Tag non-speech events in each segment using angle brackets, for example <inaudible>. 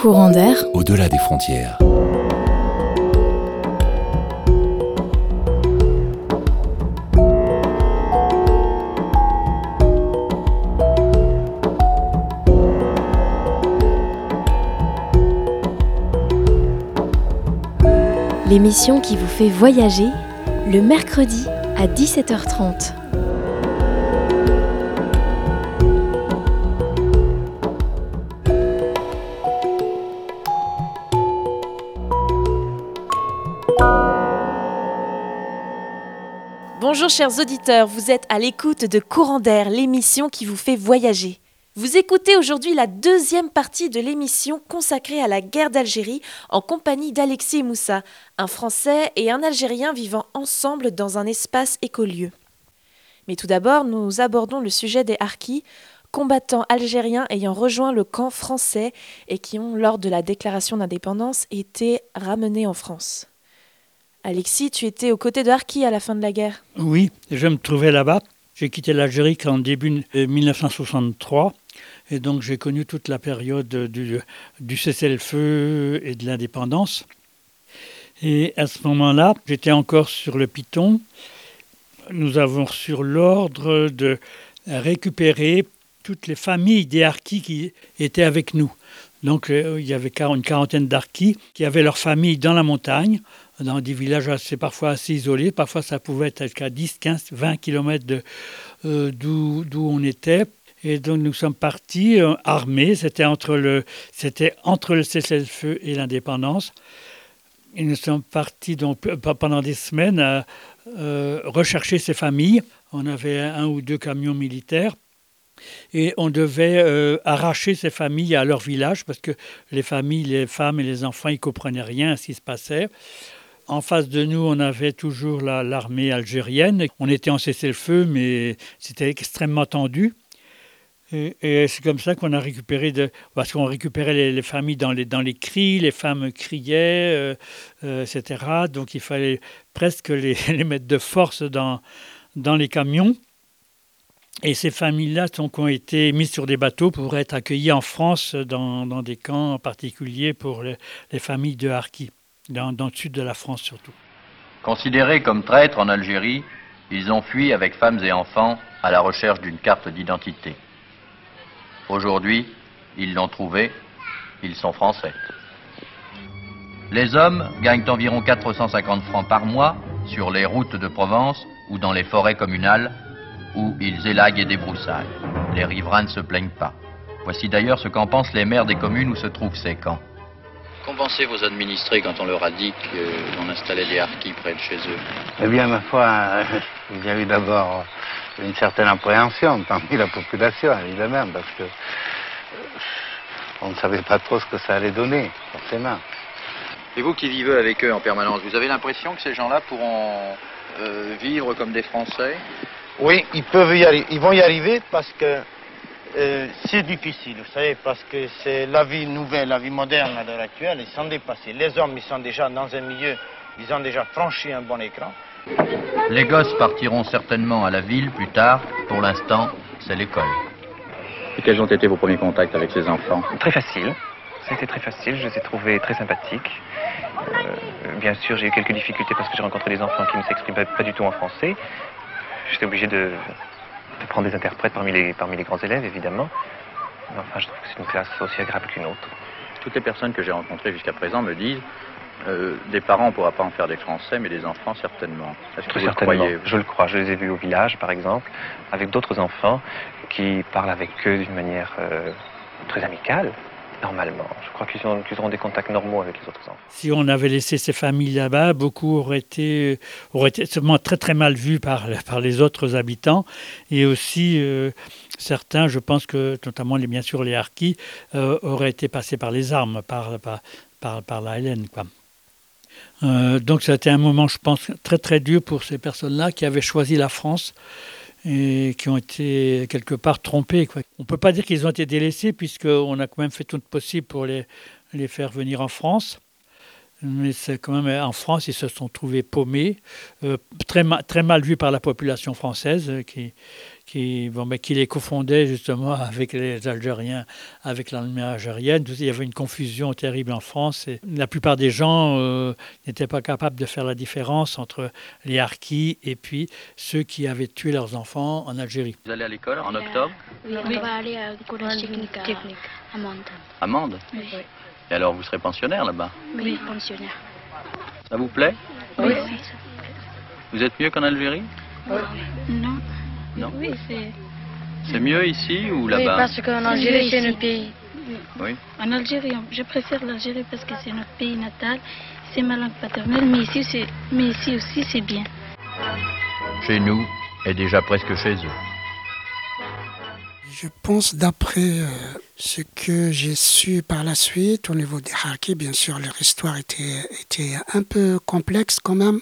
Courant d'air. Au-delà des frontières. L'émission qui vous fait voyager le mercredi à 17h30. Bonjour chers auditeurs, vous êtes à l'écoute de Courant d'air, l'émission qui vous fait voyager. Vous écoutez aujourd'hui la deuxième partie de l'émission consacrée à la guerre d'Algérie en compagnie d'Alexis Moussa, un Français et un Algérien vivant ensemble dans un espace écolieu. Mais tout d'abord, nous abordons le sujet des Harkis, combattants algériens ayant rejoint le camp français et qui ont, lors de la déclaration d'indépendance, été ramenés en France. Alexis, tu étais aux côtés de Harkis à la fin de la guerre. Oui, je me trouvais là-bas. J'ai quitté l'Algérie qu'en début 1963 et donc j'ai connu toute la période du, du cessez-le-feu et de l'indépendance. Et à ce moment-là, j'étais encore sur le Piton. Nous avons reçu l'ordre de récupérer toutes les familles des harkis qui étaient avec nous. Donc euh, il y avait une quarantaine d'harkis qui avaient leur famille dans la montagne, dans des villages assez, parfois assez isolés. Parfois ça pouvait être jusqu'à 10, 15, 20 kilomètres euh, d'où on était. Et donc nous sommes partis euh, armés, c'était entre le, entre le cessez-le-feu et l'indépendance. Et nous sommes partis donc pendant des semaines à euh, rechercher ces familles. On avait un ou deux camions militaires et on devait euh, arracher ces familles à leur village parce que les familles, les femmes et les enfants, ils comprenaient rien à ce qui se passait. En face de nous, on avait toujours l'armée algérienne. On était en cessez-le-feu, mais c'était extrêmement tendu. Et, c'est comme ça qu'on a récupéré, de, parce qu'on récupérait les, familles dans les, dans les cris, les femmes criaient, euh, euh, etc. Donc il fallait presque <laughs> les, mettre de force dans, dans les camions. Et ces familles-là ont été mises sur des bateaux pour être accueillies en France dans, des camps en particulier pour les, les familles de Harkis, dans, le sud de la France surtout. Considérés comme traîtres en Algérie, ils ont fui avec femmes et enfants à la recherche d'une carte d'identité. Aujourd'hui, ils l'ont trouvé, ils sont français. Les hommes gagnent environ 450 francs par mois sur les routes de Provence ou dans les forêts communales où ils élaguent et débroussaillent. Les riverains ne se plaignent pas. Voici d'ailleurs ce qu'en pensent les maires des communes où se trouvent ces camps. Pensé vos administrés quand on leur a dit qu'on installait des harkis près de chez eux? Eh bien, ma foi, il y a eu d'abord une certaine appréhension parmi la population, évidemment, parce que euh, on ne savait pas trop ce que ça allait donner, forcément. Et vous qui vivez avec eux en permanence, vous avez l'impression que ces gens-là pourront euh, vivre comme des Français? Oui, ils peuvent y arriver. Ils vont y arriver parce que euh, c'est difficile, vous savez, parce que c'est la vie nouvelle, la vie moderne à l'heure actuelle, ils sont dépassés. Les hommes, ils sont déjà dans un milieu, ils ont déjà franchi un bon écran. Les gosses partiront certainement à la ville plus tard. Pour l'instant, c'est l'école. Et quels ont été vos premiers contacts avec ces enfants? Très facile. C'était très facile, je les ai trouvés très sympathiques. Euh, bien sûr, j'ai eu quelques difficultés parce que j'ai rencontré des enfants qui ne s'exprimaient pas du tout en français. J'étais obligé de, prendre des interprètes parmi les, parmi les grands élèves, évidemment. Mais enfin, je trouve que c'est une classe aussi agréable qu'une autre. Toutes les personnes que j'ai rencontrées jusqu'à présent me disent euh, des parents, on ne pourra pas en faire des Français, mais des enfants, certainement. Est-ce que vous certainement. Le Je le crois. Je les ai vus au village, par exemple, avec d'autres enfants qui parlent avec eux d'une manière euh, très amicale. Normalement. Je crois qu'ils auront des contacts normaux avec les autres enfants. Si on avait laissé ces familles là-bas, beaucoup auraient été, auraient été seulement très très mal vus par, par les autres habitants. Et aussi, euh, certains, je pense que, notamment les, bien sûr les Harkis, auraient été passés par les armes, par, par, par, par la Hélène. Quoi. Euh, donc ça a été un moment, je pense, très très dur pour ces personnes-là qui avaient choisi la France et qui ont été quelque part trompées. On ne peut pas dire qu'ils ont été délaissés puisqu'on a quand même fait tout le possible pour les, les faire venir en France. Mais c'est quand même en France, ils se sont trouvés paumés, euh, très, très mal vus par la population française qui, qui, bon, mais qui les confondait justement <laughs> avec les Algériens, avec l'armée algérienne. Il y avait une confusion terrible en France et la plupart des gens euh, n'étaient pas capables de faire la différence entre les harkis et puis ceux qui avaient tué leurs enfants en Algérie. Vous allez à l'école en octobre Oui, on va aller à collège technique à Amande. Amande Oui, Et alors vous serez pensionnaire là-bas oui, pensionnaire. Ça vous plaît Oui, Vous êtes mieux qu'en Algérie Non. Non Oui, c'est. C'est mieux ici ou Oui, là-bas parce qu'en Algérie, c'est notre pays. Oui. En Algérie, je préfère l'Algérie parce que c'est notre pays natal, c'est ma langue paternelle, mais ici, c'est, mais ici aussi, c'est bien. Chez nous et déjà presque chez eux. Je pense d'après euh, ce que j'ai su par la suite au niveau des Harkis, bien sûr leur histoire était, était un peu complexe quand même,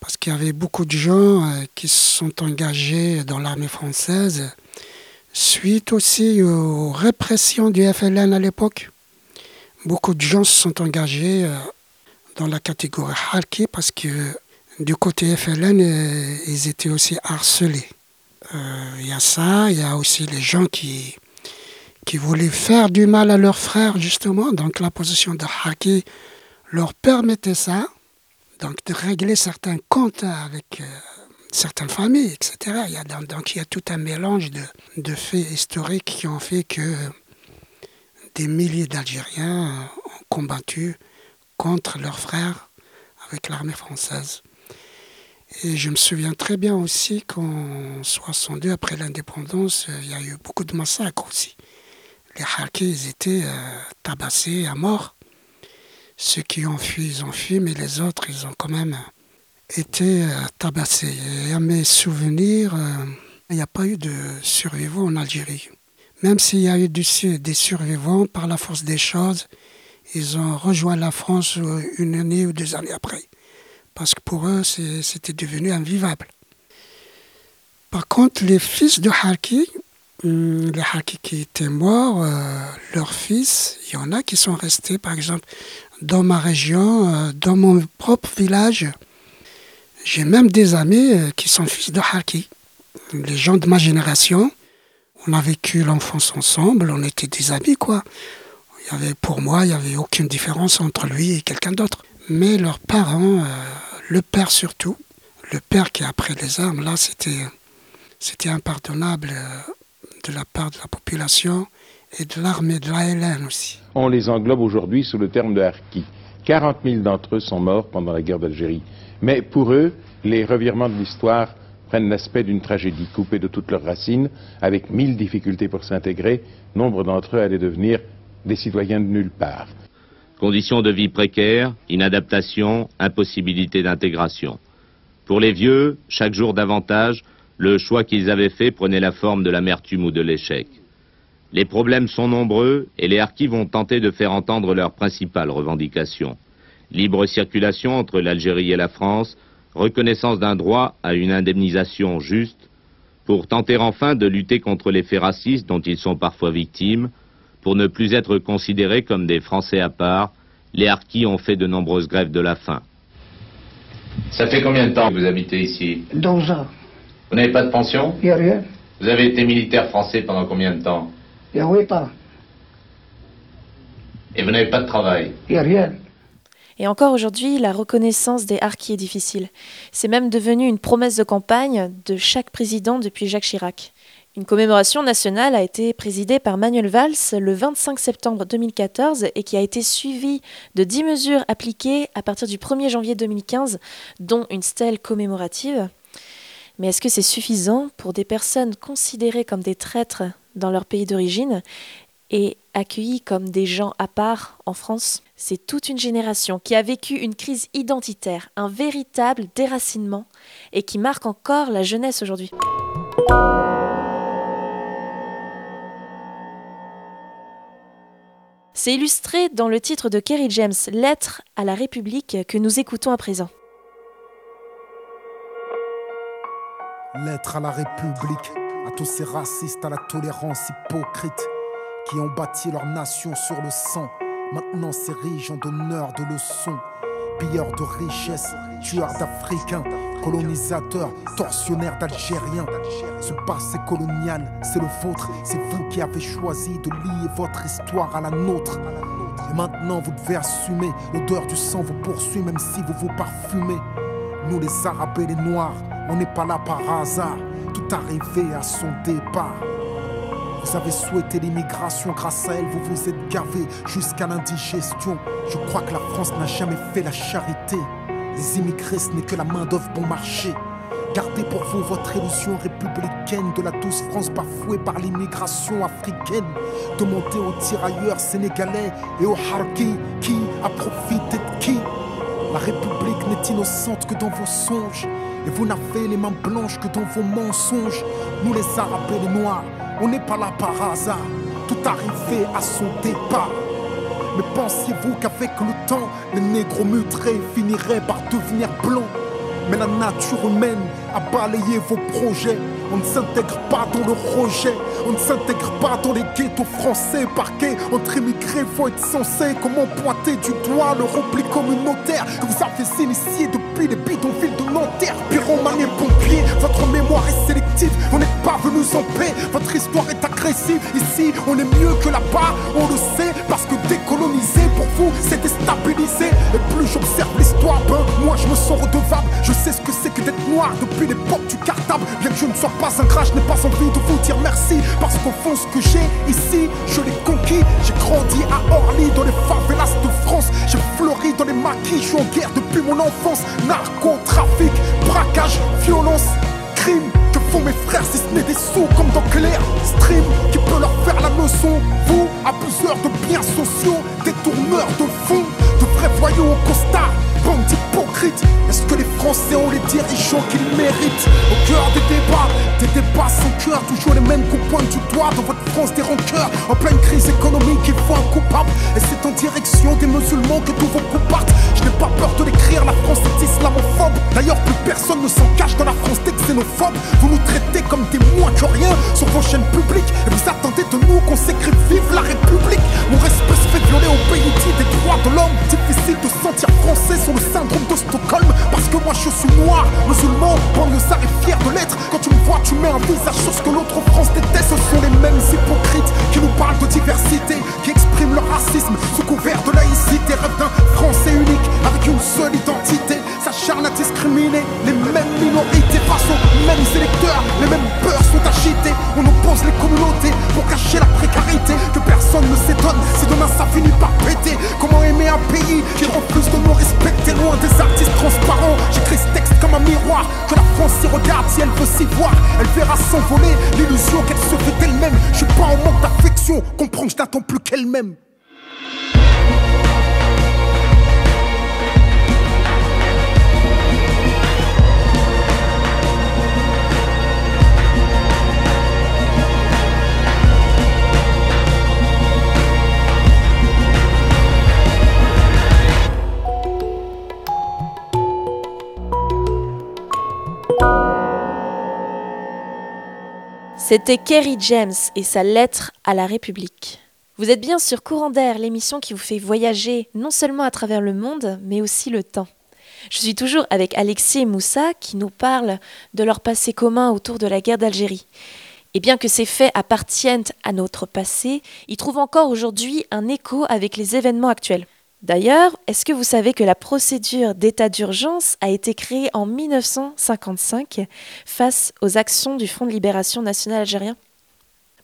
parce qu'il y avait beaucoup de gens euh, qui se sont engagés dans l'armée française, suite aussi aux répressions du FLN à l'époque. Beaucoup de gens se sont engagés euh, dans la catégorie Harki parce que du côté FLN, euh, ils étaient aussi harcelés. Il y a ça, il y a aussi les gens qui, qui voulaient faire du mal à leurs frères, justement. Donc la position de Haki leur permettait ça, donc de régler certains comptes avec euh, certaines familles, etc. Il y a, donc, il y a tout un mélange de, faits historiques qui ont fait que des milliers d'Algériens ont combattu contre leurs frères avec l'armée française. Et je me souviens très bien aussi qu'en 62, après l'indépendance, euh, il y a eu beaucoup de massacres aussi. Les Harkis, étaient euh, tabassés à mort. Ceux qui ont fui, ils ont fui, mais les autres, ils ont quand même été euh, tabassés. Et à mes souvenirs, euh, il n'y a pas eu de survivants en Algérie. Même s'il y a eu des survivants, par la force des choses, ils ont rejoint la France euh, une année ou deux années après. Parce que pour eux, c'était devenu invivable. Par contre, les fils de Harki, hum, les Harki qui étaient morts, leurs fils, il y en a qui sont restés, par exemple, dans ma région, euh, dans mon propre village. J'ai même des amis euh, qui sont fils de Harki. Les gens de ma génération, on a vécu l'enfance ensemble, on était des amis, quoi. Il y avait, pour moi, il n'y avait aucune différence entre lui et quelqu'un d'autre. Mais leurs parents, euh, le père surtout, le père qui a pris les armes, là, c'était, impardonnable de la part de la population et de l'armée, de l'ALN aussi. On les englobe aujourd'hui sous le terme de harkis. 40 000 d'entre eux sont morts pendant la guerre d'Algérie. Mais pour eux, les revirements de l'histoire prennent l'aspect d'une tragédie coupée de toutes leurs racines, avec mille difficultés pour s'intégrer. Nombre d'entre eux allaient devenir des citoyens de nulle part. Conditions de vie précaires, inadaptation, impossibilité d'intégration. Pour les vieux, chaque jour davantage, le choix qu'ils avaient fait prenait la forme de l'amertume ou de l'échec. Les problèmes sont nombreux et les harkis vont tenter de faire entendre leurs principales revendications. Libre circulation entre l'Algérie et la France, reconnaissance d'un droit à une indemnisation juste, pour tenter enfin de lutter contre les faits racistes dont ils sont parfois victimes, pour ne plus être considérés comme des Français à part, les harkis ont fait de nombreuses grèves de la faim. Ça fait combien de temps que vous habitez ici? 12 ans. Vous n'avez pas de pension? Il n'y a rien. Vous avez été militaire français pendant combien de temps? Il n'y a 8 ans. Et vous n'avez pas de travail Il n'y a rien. Et encore aujourd'hui, la reconnaissance des harkis est difficile. C'est même devenu une promesse de campagne de chaque président depuis Jacques Chirac. Une commémoration nationale a été présidée par Manuel Valls le 25 septembre 2014 et qui a été suivie de 10 mesures appliquées à partir du 1er janvier 2015, dont une stèle commémorative. Mais est-ce que c'est suffisant pour des personnes considérées comme des traîtres dans leur pays d'origine et accueillis comme des gens à part en France? C'est toute une génération qui a vécu une crise identitaire, un véritable déracinement, et qui marque encore la jeunesse aujourd'hui. C'est illustré dans le titre de Kerry James, Lettre à la République, que nous écoutons à présent. Lettre à la République, à tous ces racistes, à la tolérance hypocrite, qui ont bâti leur nation sur le sang. Maintenant s'érigent en donneurs de leçons, pilleurs de richesses, tueurs d'Africains, colonisateur, tortionnaire d'Algériens. Ce passé colonial, c'est le vôtre. C'est vous qui avez choisi de lier votre histoire à la nôtre. Et maintenant, vous devez assumer. L'odeur du sang vous poursuit, même si vous vous parfumez. Nous, les Arabes et les Noirs, on n'est pas là par hasard. Tout arrivé à son départ. Vous avez souhaité l'immigration, grâce à elle, vous vous êtes gavé jusqu'à l'indigestion. Je crois que la France n'a jamais fait la charité. Les immigrés, ce n'est que la main-d'œuvre bon marché. Gardez pour vous votre illusion républicaine de la douce France bafouée par l'immigration africaine. Demandez aux tirailleurs sénégalais et aux harkis qui a profité de qui. La République n'est innocente que dans vos songes. Et vous n'avez les mains blanches que dans vos mensonges. Nous les Arabes et les Noirs, on n'est pas là par hasard. Tout arrivé à son départ. Mais pensiez-vous qu'avec le temps, les négros mutrés finiraient par devenir blancs? Mais la nature humaine a balayé vos projets. On ne s'intègre pas dans le rejet. On ne s'intègre pas dans les ghettos français parqués entre immigrés. Faut être censé comment pointer du doigt le repli communautaire que vous avez initié depuis les bidonvilles de Nanterre. Pyromane et pompier, votre mémoire est sélective. On n'est pas venus en paix. Votre histoire est agressive. Ici, on est mieux que là-bas. On le sait parce que décoloniser pour vous, c'est déstabiliser. Et plus j'observe l'histoire, ben moi je me sens redevable. Je sais ce que c'est que d'être noir depuis l'époque du cartable. Bien que je ne sois pas un gras, je n'ai pas envie de vous dire merci. Parce qu'au fond, ce que j'ai ici, je l'ai conquis. J'ai grandi à Orly, dans les favelas de France. J'ai fleuri dans les maquis, je suis en guerre depuis mon enfance. Narcotrafic, braquage, violence, crime. Que font mes frères si ce n'est des sous comme dans Clair Stream qui peut leur faire la leçon Vous, abuseurs de biens sociaux, détourneurs de fonds, de vrais voyous au costard, bande d'hypocrites. Est-ce que les Français ont les dirigeants qu'ils méritent? Au cœur des débats, des débats sans cœur, toujours les mêmes qu'on pointe du doigt dans votre France des rancœurs. En pleine crise économique, il faut un coupable. Et c'est en direction des musulmans que tous vos coups s'en cache dans la France des xénophobes. Vous nous traitez comme des moins que rien sur vos chaînes publiques. Et vous attendez de nous qu'on s'écrive Vive la République. Mon respect se fait violer au pays des droits de l'homme. Difficile de sentir français sur le syndrome de Stockholm. Parce que moi je suis noir, musulman, banlieusard et fier de l'être. Quand tu me vois, tu mets un visage sur ce que l'autre France déteste. Ce sont les mêmes hypocrites qui nous parlent de diversité, qui expriment leur racisme sous couvert de laïcité. Rêve d'un français unique avec une seule identité. Électeurs. Les mêmes peurs sont agités. On oppose les communautés pour cacher la précarité. Que personne ne s'étonne si demain ça finit par péter. Comment aimer un pays qui refuse de nous respecter loin des artistes transparents? J'écris ce texte comme un miroir Que la France s'y regarde si elle veut s'y voir Elle verra s'envoler l'illusion qu'elle se fait d'elle-même Je suis pas en manque d'affection Comprends que je n'attends plus qu'elle-même C'était Kerry James et sa lettre à la République. Vous êtes bien sur Courant d'air, l'émission qui vous fait voyager non seulement à travers le monde, mais aussi le temps. Je suis toujours avec Alexis et Moussa qui nous parlent de leur passé commun autour de la guerre d'Algérie. Et bien que ces faits appartiennent à notre passé, ils trouvent encore aujourd'hui un écho avec les événements actuels. D'ailleurs, est-ce que vous savez que la procédure d'état d'urgence a été créée en 1955 face aux actions du Front de libération nationale algérien?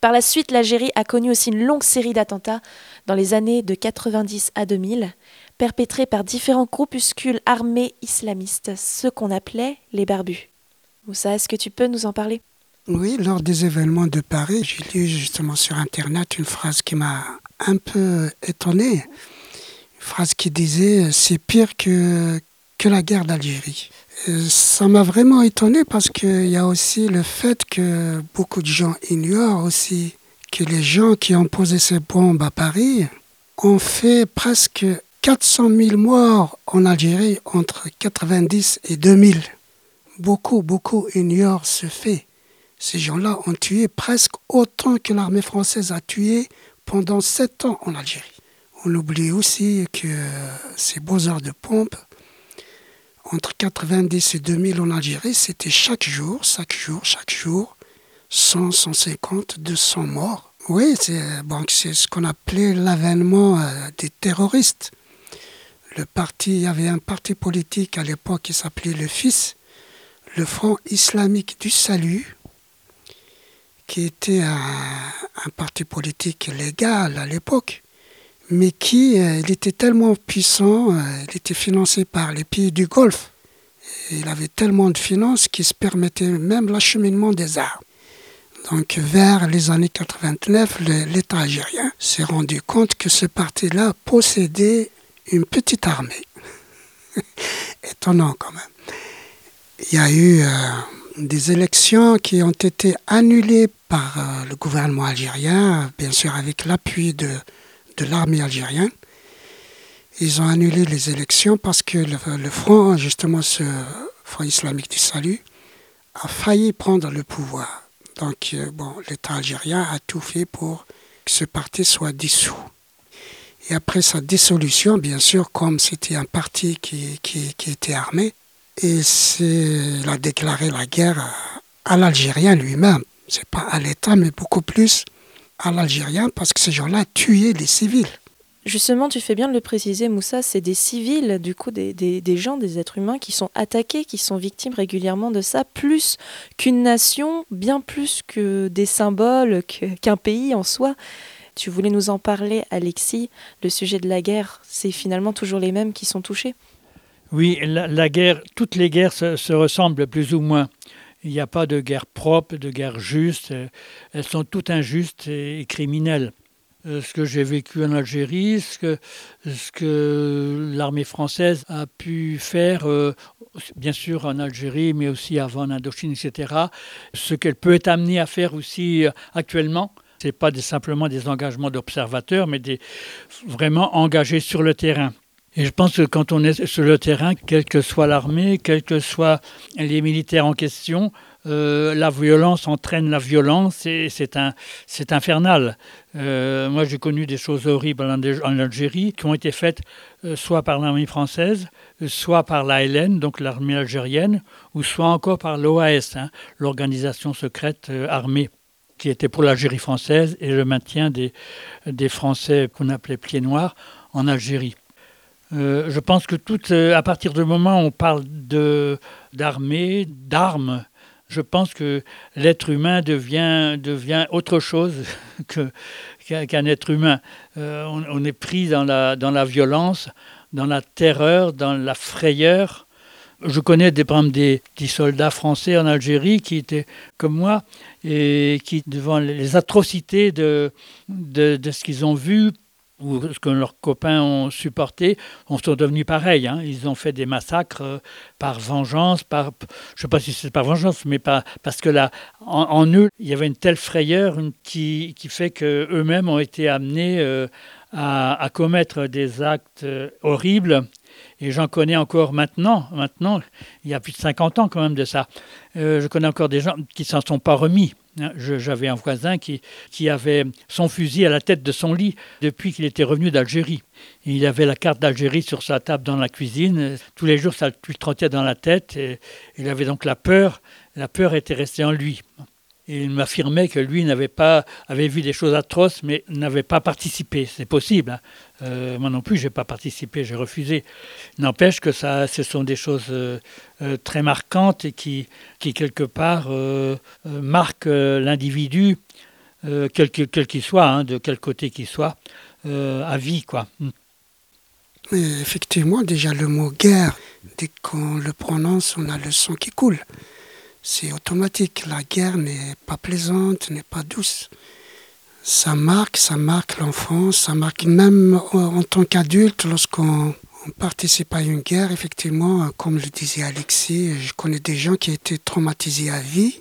Par la suite, l'Algérie a connu aussi une longue série d'attentats dans les années de 90 à 2000, perpétrés par différents groupuscules armés islamistes, ceux qu'on appelait les barbus. Moussa, est-ce que tu peux nous en parler? Oui, lors des événements de Paris, j'ai lu justement sur Internet une phrase qui m'a un peu étonné phrase qui disait c'est pire que, que la guerre d'Algérie. Ça m'a vraiment étonné parce qu'il y a aussi le fait que beaucoup de gens ignorent aussi que les gens qui ont posé ces bombes à Paris ont fait presque 400 000 morts en Algérie entre 90 et 2000. Beaucoup, beaucoup ignorent ce fait. Ces gens-là ont tué presque autant que l'armée française a tué pendant sept ans en Algérie. On oublie aussi que ces beaux heures de pompe entre 90 et 2000 en Algérie, c'était chaque jour, chaque jour, chaque jour, 100, 150, 200 morts. Oui, c'est bon, ce qu'on appelait l'avènement euh, des terroristes. Le parti, il y avait un parti politique à l'époque qui s'appelait le FIS, le Front islamique du salut, qui était un parti politique légal à l'époque, mais qui euh, il était tellement puissant, euh, il était financé par les pays du Golfe. Il avait tellement de finances qu'il se permettait même l'acheminement des armes. Donc vers les années 89, l'État algérien s'est rendu compte que ce parti-là possédait une petite armée. <laughs> Étonnant quand même. Il y a eu euh, des élections qui ont été annulées par le gouvernement algérien, bien sûr avec l'appui de, de l'armée algérienne. Ils ont annulé les élections parce que le, le front, justement ce Front islamique du salut, a failli prendre le pouvoir. Donc, euh, bon, l'État algérien a tout fait pour que ce parti soit dissous. Et après sa dissolution, bien sûr, comme c'était un parti qui, qui, qui était armé, et il a déclaré la guerre à, à l'Algérien lui-même. C'est pas à l'État, mais beaucoup plus à l'Algérien, parce que ces gens-là tuaient les civils. Justement, tu fais bien de le préciser, Moussa, c'est des civils, du coup, des, des, des, gens, des êtres humains qui sont attaqués, qui sont victimes régulièrement de ça, plus qu'une nation, bien plus que des symboles, qu'un pays en soi. Tu voulais nous en parler, Alexis, le sujet de la guerre, c'est finalement toujours les mêmes qui sont touchés Oui, la, la guerre, toutes les guerres se, se ressemblent plus ou moins. Il n'y a pas de guerre propre, de guerre juste. Elles sont toutes injustes et criminelles. Euh, ce que j'ai vécu en Algérie, ce que, l'armée française a pu faire, euh, bien sûr en Algérie, mais aussi avant en Indochine, etc. Ce qu'elle peut être amenée à faire aussi euh, actuellement. Ce n'est pas simplement des engagements d'observateurs, mais des, vraiment engagés sur le terrain. Et je pense que quand on est sur le terrain, quelle que soit l'armée, quels que soient les militaires en question, euh, la violence entraîne la violence et c'est infernal. Euh, moi, j'ai connu des choses horribles en, Algérie qui ont été faites euh, soit par l'armée française, soit par l'ALN, donc l'armée algérienne, ou soit encore par l'OAS, hein, l'organisation secrète armée qui était pour l'Algérie française et le maintien des Français qu'on appelait pieds noirs en Algérie. Euh, je pense que tout, euh, à partir du moment où on parle d'armée, d'armes, je pense que l'être humain devient, devient autre chose <laughs> qu'un qu être humain. Euh, on, est pris dans la, violence, dans la terreur, dans la frayeur. Je connais des, des soldats français en Algérie qui étaient comme moi et qui, devant les atrocités de ce qu'ils ont vu, ou ce que leurs copains ont supporté, on sont devenus pareils. Hein. Ils ont fait des massacres euh, par vengeance, par, je ne sais pas si c'est par vengeance, mais parce que là, en, eux, il y avait une telle frayeur qui, fait qu'eux-mêmes ont été amenés euh, à, commettre des actes euh, horribles. Et j'en connais encore maintenant, maintenant, il y a plus de 50 ans quand même de ça. Je connais encore des gens qui s'en sont pas remis. J'avais un voisin qui, qui avait son fusil à la tête de son lit depuis qu'il était revenu d'Algérie. Il avait la carte d'Algérie sur sa table dans la cuisine. Tous les jours, ça lui trottait dans la tête. Et il avait donc la peur. La peur était restée en lui. Il m'affirmait que lui n'avait pas avait vu des choses atroces, mais n'avait pas participé. C'est possible. Hein. Euh, moi non plus, j'ai pas participé, j'ai refusé. N'empêche que ça, ce sont des choses euh, euh, très marquantes et qui, qui quelque part marquent l'individu, quel qu'il qu soit, hein, de quel côté qu'il soit, à vie, quoi. Mais effectivement, déjà le mot guerre, dès qu'on le prononce, on a le sang qui coule. C'est automatique. La guerre n'est pas plaisante, n'est pas douce. Ça marque, ça marque l'enfance, ça marque même en tant qu'adulte lorsqu'on on participe à une guerre. Effectivement, comme le disait Alexis, je connais des gens qui étaient traumatisés à vie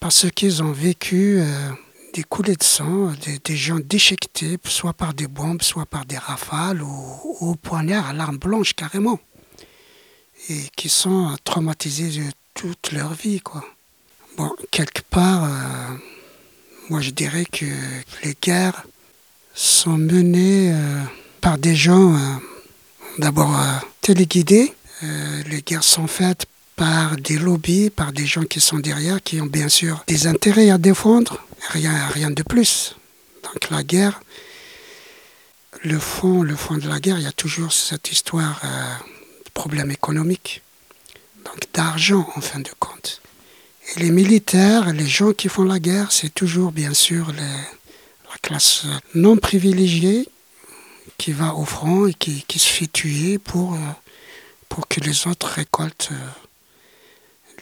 parce qu'ils ont vécu euh, des coulées de sang, des, gens déchiquetés, soit par des bombes, soit par des rafales ou, au poignard à l'arme blanche carrément. Et qui sont traumatisés toute leur vie. Quoi. Bon, quelque part, euh, moi je dirais que les guerres sont menées euh, par des gens euh, d'abord téléguidés, les guerres sont faites par des lobbies, par des gens qui sont derrière, qui ont bien sûr des intérêts à défendre, rien, rien de plus. Donc la guerre, le fond, le fond de la guerre, il y a toujours cette histoire de problème économique, donc d'argent en fin de compte. Et les militaires, les gens qui font la guerre, c'est toujours bien sûr la classe non privilégiée qui va au front et qui, se fait tuer pour, euh, pour que les autres récoltent euh,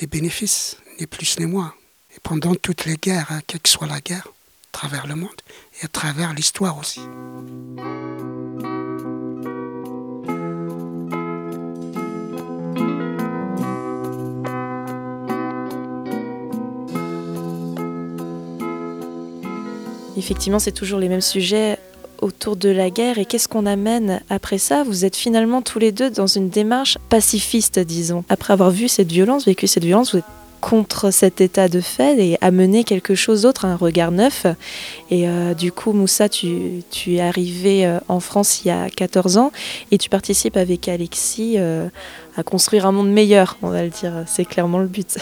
les bénéfices, ni plus ni moins. Et pendant toutes les guerres, hein, quelle que soit la guerre, à travers le monde et à travers l'histoire aussi. Effectivement, c'est toujours les mêmes sujets autour de la guerre et qu'est-ce qu'on amène après ça? Vous êtes finalement tous les deux dans une démarche pacifiste, disons. Après avoir vu cette violence, vécu cette violence, vous êtes contre cet état de fait et amener quelque chose d'autre, un regard neuf. Et euh, du coup, Moussa, tu, es arrivé euh, en France il y a 14 ans et tu participes avec Alexis euh, à construire un monde meilleur, on va le dire. C'est clairement le but.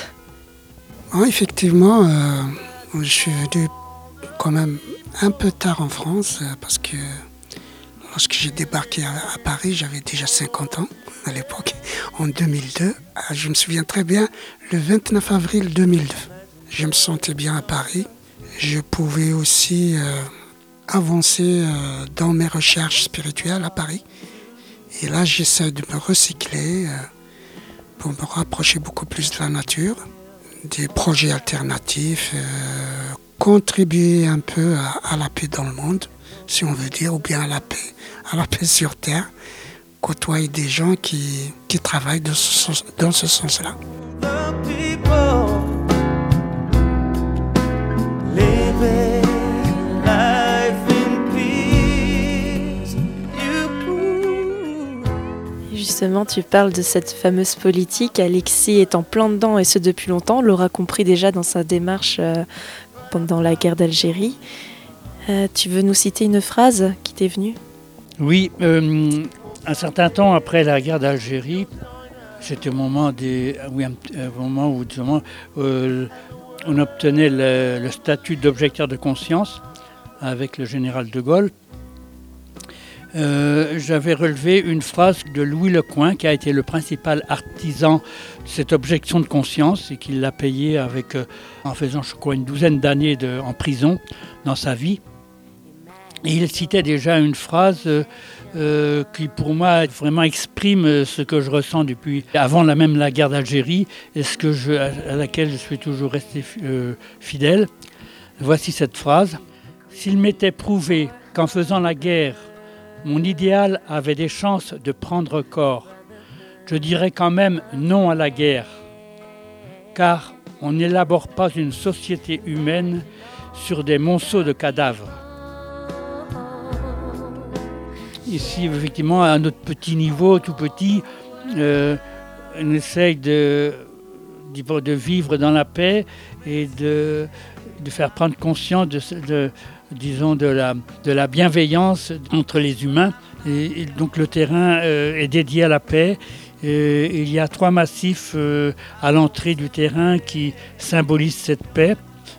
Oui, effectivement, je suis venu quand même un peu tard en France parce que lorsque j'ai débarqué à, Paris, j'avais déjà 50 ans <laughs> à l'époque, en 2002. Je me souviens très bien, le 29 avril 2002. Je me sentais bien à Paris. Je pouvais aussi euh, avancer euh, dans mes recherches spirituelles à Paris. Et là, j'essaie de me recycler euh, pour me rapprocher beaucoup plus de la nature, des projets alternatifs, contribuer un peu à, la paix dans le monde, si on veut dire, ou bien à la paix, à la paix sur Terre côtoyer des gens qui, qui travaillent dans ce sens-là. Justement, tu parles de cette fameuse politique. Alexis est en plein dedans et ce depuis longtemps. On l'aura compris déjà dans sa démarche euh, pendant la guerre d'Algérie. Euh, tu veux nous citer une phrase qui t'est venue? Oui, euh, un certain temps après la guerre d'Algérie, c'était au moment, un, un moment où disons, euh, on obtenait le statut d'objecteur de conscience avec le général de Gaulle. Euh, J'avais relevé une phrase de Louis Lecoing, qui a été le principal artisan de cette objection de conscience et qui l'a payé avec, euh, en faisant, je crois, une douzaine d'années en prison dans sa vie. Il citait déjà une phrase euh, qui, pour moi, vraiment exprime ce que je ressens depuis avant même la guerre d'Algérie et à laquelle je suis toujours resté fidèle. Voici cette phrase S'il m'était prouvé qu'en faisant la guerre, mon idéal avait des chances de prendre corps, je dirais quand même non à la guerre, car on n'élabore pas une société humaine sur des monceaux de cadavres. Ici, effectivement, à notre petit niveau, tout petit, euh, on essaye de, vivre dans la paix et de, faire prendre conscience de, disons, de, la, de la bienveillance entre les humains. Et, donc le terrain euh, est dédié à la paix. Il y a trois massifs euh, à l'entrée du terrain qui symbolisent cette paix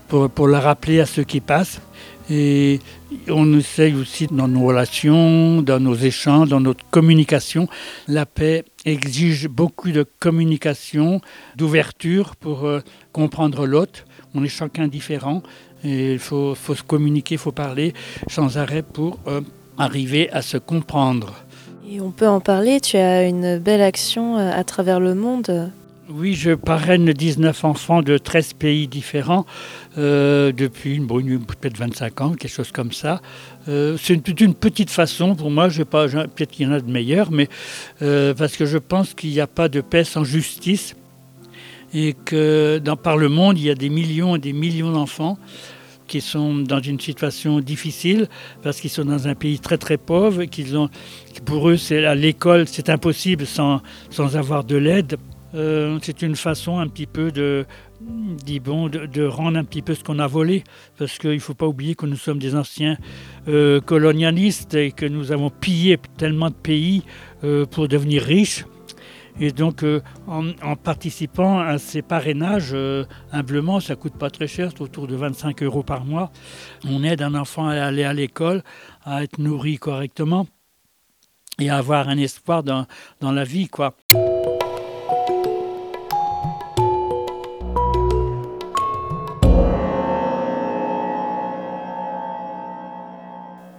pour, pour la rappeler à ceux qui passent. Et on essaye aussi dans nos relations, dans nos échanges, dans notre communication. La paix exige beaucoup de communication, d'ouverture pour euh, comprendre l'autre. On est chacun différent et il faut, faut se communiquer, il faut parler sans arrêt pour euh, arriver à se comprendre. Et on peut en parler, tu as une belle action euh, à travers le monde oui, je parraine 19 enfants de 13 pays différents euh, depuis bon, peut-être 25 ans, quelque chose comme ça. Euh, c'est une, une, petite façon pour moi, peut-être qu'il y en a de meilleures, mais euh, parce que je pense qu'il n'y a pas de paix sans justice et que dans, par le monde, il y a des millions et des millions d'enfants qui sont dans une situation difficile parce qu'ils sont dans un pays très très pauvre, qu'ils ont, pour eux, à l'école, c'est impossible sans, sans avoir de l'aide euh, c'est une façon un petit peu de, bon, de, de rendre un petit peu ce qu'on a volé, parce qu'il ne faut pas oublier que nous sommes des anciens euh, colonialistes et que nous avons pillé tellement de pays euh, pour devenir riches. Et donc, euh, en, participant à ces parrainages, euh, humblement, ça coûte pas très cher, c'est autour de 25 euros par mois. On aide un enfant à aller à l'école, à être nourri correctement et à avoir un espoir dans, dans la vie, quoi.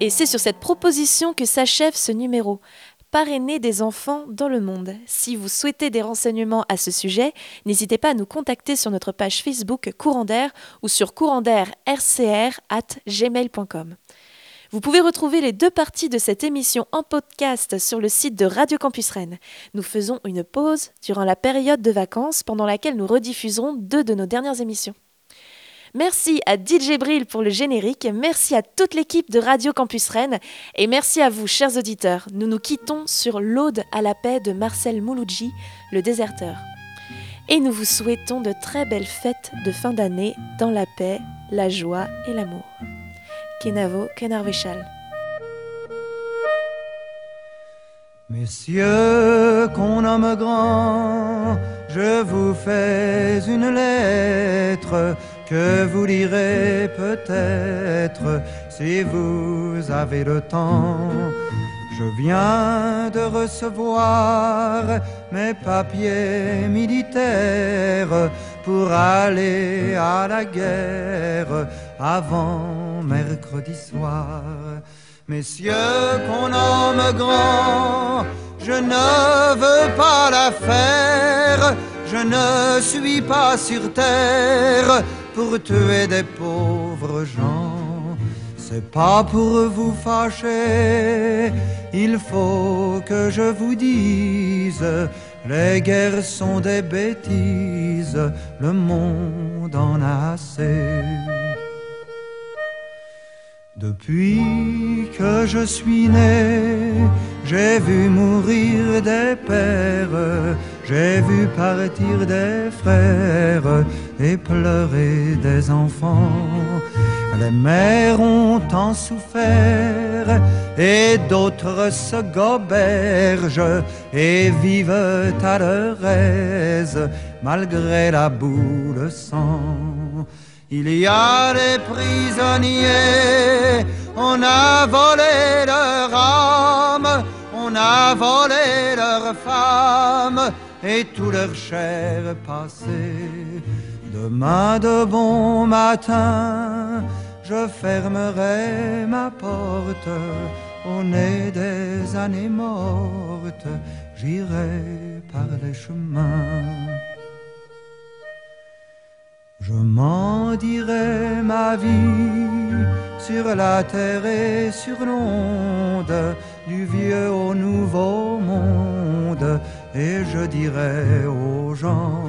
Et c'est sur cette proposition que s'achève ce numéro. Parrainer des enfants dans le monde. Si vous souhaitez des renseignements à ce sujet, n'hésitez pas à nous contacter sur notre page Facebook Courant d'air ou sur gmail.com. Vous pouvez retrouver les deux parties de cette émission en podcast sur le site de Radio Campus Rennes. Nous faisons une pause durant la période de vacances pendant laquelle nous rediffuserons deux de nos dernières émissions. Merci à DJ Brill pour le générique, merci à toute l'équipe de Radio Campus Rennes et merci à vous, chers auditeurs. Nous nous quittons sur l'Aude à la paix de Marcel Mouloudji, le déserteur. Et nous vous souhaitons de très belles fêtes de fin d'année dans la paix, la joie et l'amour. Kenavo Kenarvechal. Messieurs qu'on nomme grand, je vous fais une lettre que vous lirez peut-être si vous avez le temps. Je viens de recevoir mes papiers militaires pour aller à la guerre avant mercredi soir. Messieurs qu'on nomme grand, je ne veux pas la faire, je ne suis pas sur terre pour tuer des pauvres gens. C'est pas pour vous fâcher, il faut que je vous dise, les guerres sont des bêtises, le monde en a assez. Depuis que je suis né, j'ai vu mourir des pères, j'ai vu partir des frères et pleurer des enfants. Les mères ont tant souffert et d'autres se gobergent et vivent à leur aise malgré la boue de sang. Il y a des prisonniers, on a volé leur âme, on a volé leurs femmes et tout leur chair passé. Demain de bon matin, je fermerai ma porte au nez des années mortes, j'irai par les chemins. Je m'en dirai ma vie sur la terre et sur l'onde, du vieux au nouveau monde, et je dirai aux gens,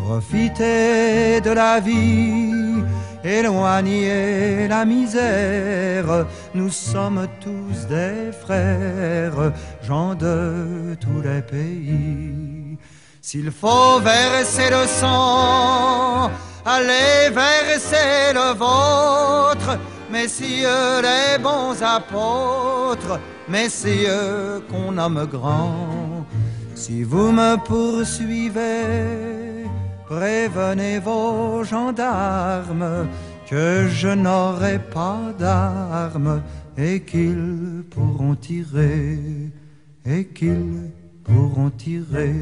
profitez de la vie, éloignez la misère, nous sommes tous des frères, gens de tous les pays. S'il faut verser le sang, allez verser le vôtre, messieurs les bons apôtres, messieurs qu'on nomme grands. Si vous me poursuivez, prévenez vos gendarmes que je n'aurai pas d'armes et qu'ils pourront tirer, et qu'ils pourront tirer.